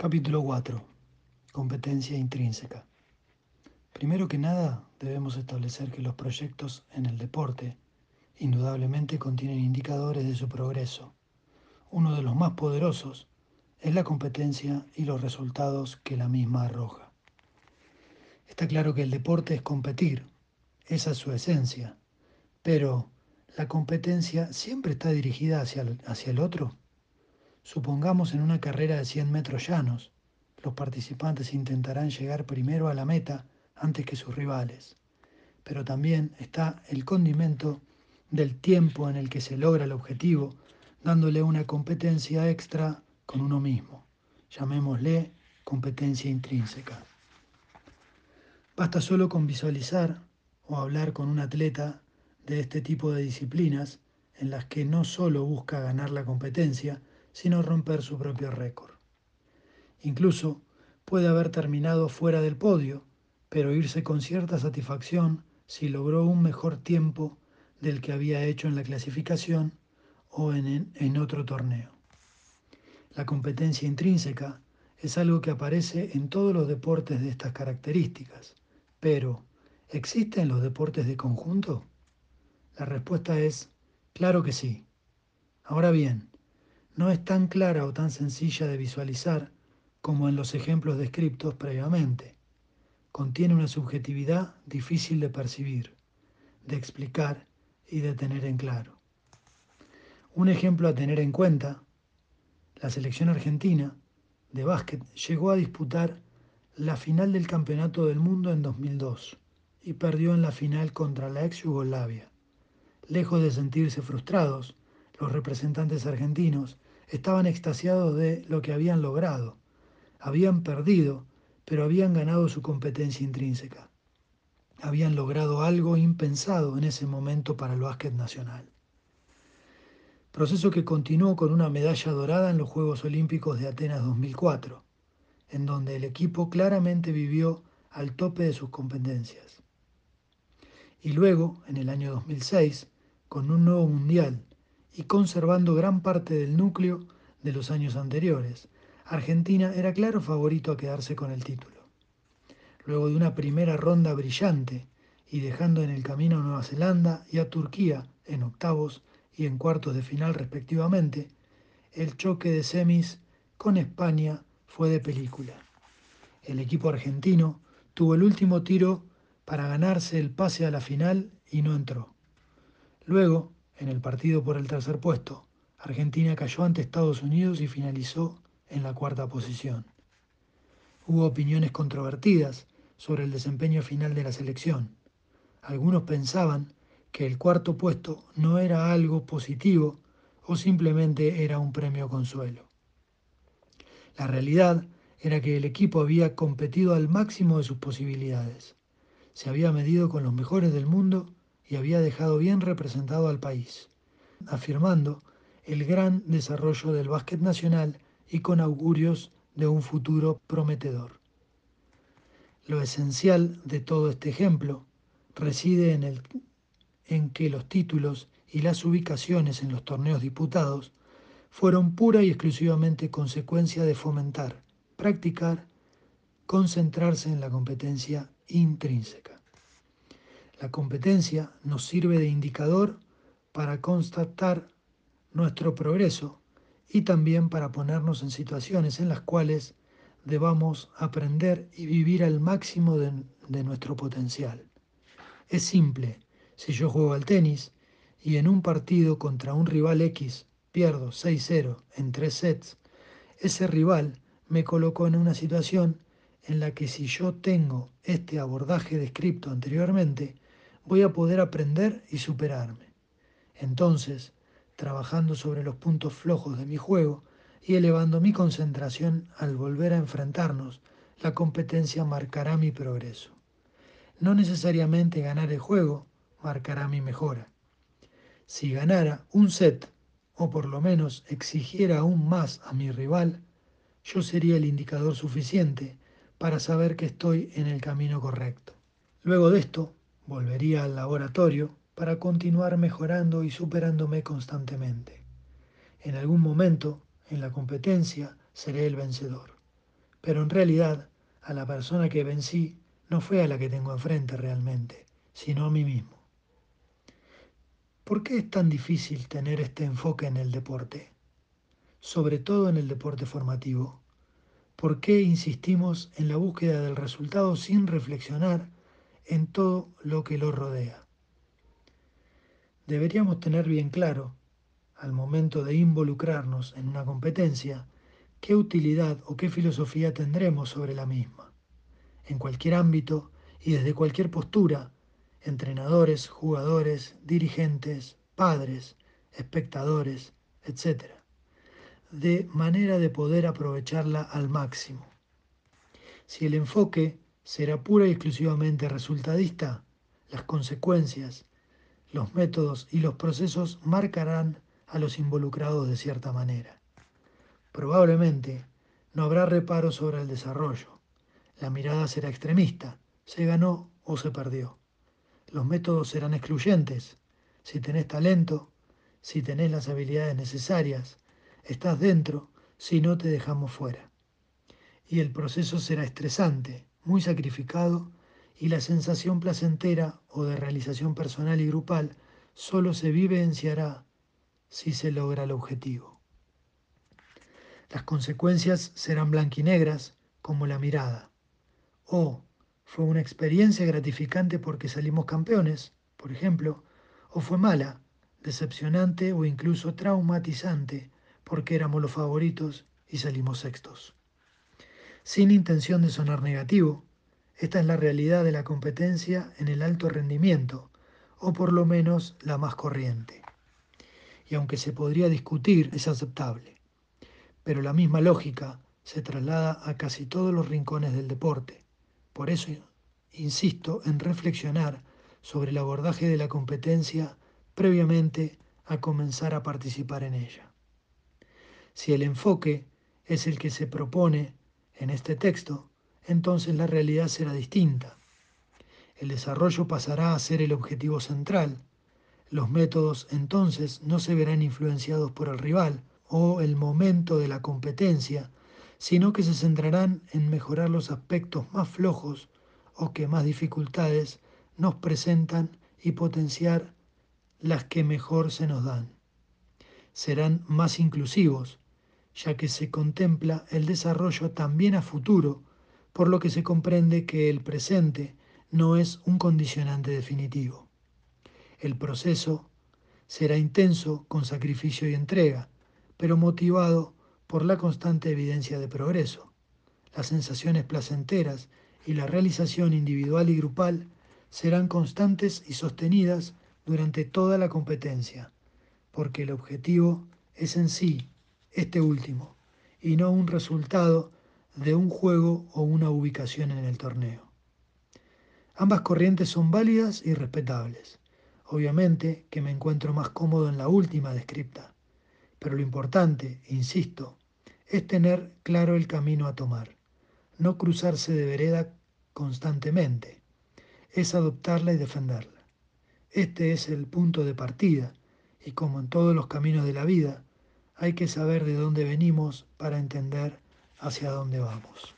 Capítulo 4. Competencia intrínseca. Primero que nada, debemos establecer que los proyectos en el deporte indudablemente contienen indicadores de su progreso. Uno de los más poderosos es la competencia y los resultados que la misma arroja. Está claro que el deporte es competir, esa es su esencia, pero ¿la competencia siempre está dirigida hacia el, hacia el otro? Supongamos en una carrera de 100 metros llanos, los participantes intentarán llegar primero a la meta antes que sus rivales. Pero también está el condimento del tiempo en el que se logra el objetivo, dándole una competencia extra con uno mismo. Llamémosle competencia intrínseca. Basta solo con visualizar o hablar con un atleta de este tipo de disciplinas en las que no solo busca ganar la competencia, sino romper su propio récord. Incluso puede haber terminado fuera del podio, pero irse con cierta satisfacción si logró un mejor tiempo del que había hecho en la clasificación o en, en otro torneo. La competencia intrínseca es algo que aparece en todos los deportes de estas características, pero ¿existen los deportes de conjunto? La respuesta es, claro que sí. Ahora bien, no es tan clara o tan sencilla de visualizar como en los ejemplos descritos previamente. Contiene una subjetividad difícil de percibir, de explicar y de tener en claro. Un ejemplo a tener en cuenta, la selección argentina de básquet llegó a disputar la final del Campeonato del Mundo en 2002 y perdió en la final contra la ex Yugoslavia. Lejos de sentirse frustrados, los representantes argentinos estaban extasiados de lo que habían logrado. Habían perdido, pero habían ganado su competencia intrínseca. Habían logrado algo impensado en ese momento para el básquet nacional. Proceso que continuó con una medalla dorada en los Juegos Olímpicos de Atenas 2004, en donde el equipo claramente vivió al tope de sus competencias. Y luego, en el año 2006, con un nuevo mundial y conservando gran parte del núcleo de los años anteriores. Argentina era claro favorito a quedarse con el título. Luego de una primera ronda brillante y dejando en el camino a Nueva Zelanda y a Turquía en octavos y en cuartos de final respectivamente, el choque de semis con España fue de película. El equipo argentino tuvo el último tiro para ganarse el pase a la final y no entró. Luego, en el partido por el tercer puesto, Argentina cayó ante Estados Unidos y finalizó en la cuarta posición. Hubo opiniones controvertidas sobre el desempeño final de la selección. Algunos pensaban que el cuarto puesto no era algo positivo o simplemente era un premio consuelo. La realidad era que el equipo había competido al máximo de sus posibilidades. Se había medido con los mejores del mundo y había dejado bien representado al país, afirmando el gran desarrollo del básquet nacional y con augurios de un futuro prometedor. Lo esencial de todo este ejemplo reside en, el, en que los títulos y las ubicaciones en los torneos diputados fueron pura y exclusivamente consecuencia de fomentar, practicar, concentrarse en la competencia intrínseca. La competencia nos sirve de indicador para constatar nuestro progreso y también para ponernos en situaciones en las cuales debamos aprender y vivir al máximo de, nuestro potencial. Es simple, si yo juego al tenis y en un partido contra un rival X pierdo 6-0 en tres sets, ese rival me colocó en una situación en la que si yo tengo este abordaje descrito anteriormente, voy a poder aprender y superarme. Entonces, trabajando sobre los puntos flojos de mi juego y elevando mi concentración al volver a enfrentarnos, la competencia marcará mi progreso. No necesariamente ganar el juego marcará mi mejora. Si ganara un set, o por lo menos exigiera aún más a mi rival, yo sería el indicador suficiente para saber que estoy en el camino correcto. Luego de esto, Volvería al laboratorio para continuar mejorando y superándome constantemente. En algún momento, en la competencia, seré el vencedor. Pero en realidad, a la persona que vencí no fue a la que tengo enfrente realmente, sino a mí mismo. ¿Por qué es tan difícil tener este enfoque en el deporte? Sobre todo en el deporte formativo. ¿Por qué insistimos en la búsqueda del resultado sin reflexionar en todo lo que lo rodea? Deberíamos tener bien claro, al momento de involucrarnos en una competencia, qué utilidad o qué filosofía tendremos sobre la misma. En cualquier ámbito y desde cualquier postura, entrenadores, jugadores, dirigentes, padres, espectadores, etc. De manera de poder aprovecharla al máximo. Si el enfoque será pura y exclusivamente resultadista, las consecuencias, los métodos y los procesos marcarán a los involucrados de cierta manera. Probablemente no habrá reparo sobre el desarrollo. La mirada será extremista, se ganó o se perdió. Los métodos serán excluyentes. Si tenés talento, si tenés las habilidades necesarias, estás dentro, si no te dejamos fuera. Y el proceso será estresante, muy sacrificado, y la sensación placentera o de realización personal y grupal solo se vivenciará si se logra el objetivo. Las consecuencias serán blanquinegras como la mirada. O fue una experiencia gratificante porque salimos campeones, por ejemplo, o fue mala, decepcionante o incluso traumatizante porque éramos los favoritos y salimos sextos. Sin intención de sonar negativo, esta es la realidad de la competencia en el alto rendimiento, o por lo menos la más corriente. Y aunque se podría discutir, es aceptable. Pero la misma lógica se traslada a casi todos los rincones del deporte. Por eso insisto en reflexionar sobre el abordaje de la competencia previamente a comenzar a participar en ella. Si el enfoque es el que se propone en este texto, entonces la realidad será distinta. El desarrollo pasará a ser el objetivo central. Los métodos entonces no se verán influenciados por el rival o el momento de la competencia, sino que se centrarán en mejorar los aspectos más flojos o que más dificultades nos presentan y potenciar las que mejor se nos dan. Serán más inclusivos, ya que se contempla el desarrollo también a futuro por lo que se comprende que el presente no es un condicionante definitivo. El proceso será intenso con sacrificio y entrega, pero motivado por la constante evidencia de progreso. Las sensaciones placenteras y la realización individual y grupal serán constantes y sostenidas durante toda la competencia, porque el objetivo es en sí este último, y no un resultado de un juego o una ubicación en el torneo. Ambas corrientes son válidas y respetables. Obviamente que me encuentro más cómodo en la última descripta, pero lo importante, insisto, es tener claro el camino a tomar, no cruzarse de vereda constantemente, es adoptarla y defenderla. Este es el punto de partida y como en todos los caminos de la vida, hay que saber de dónde venimos para entender hacia dónde vamos.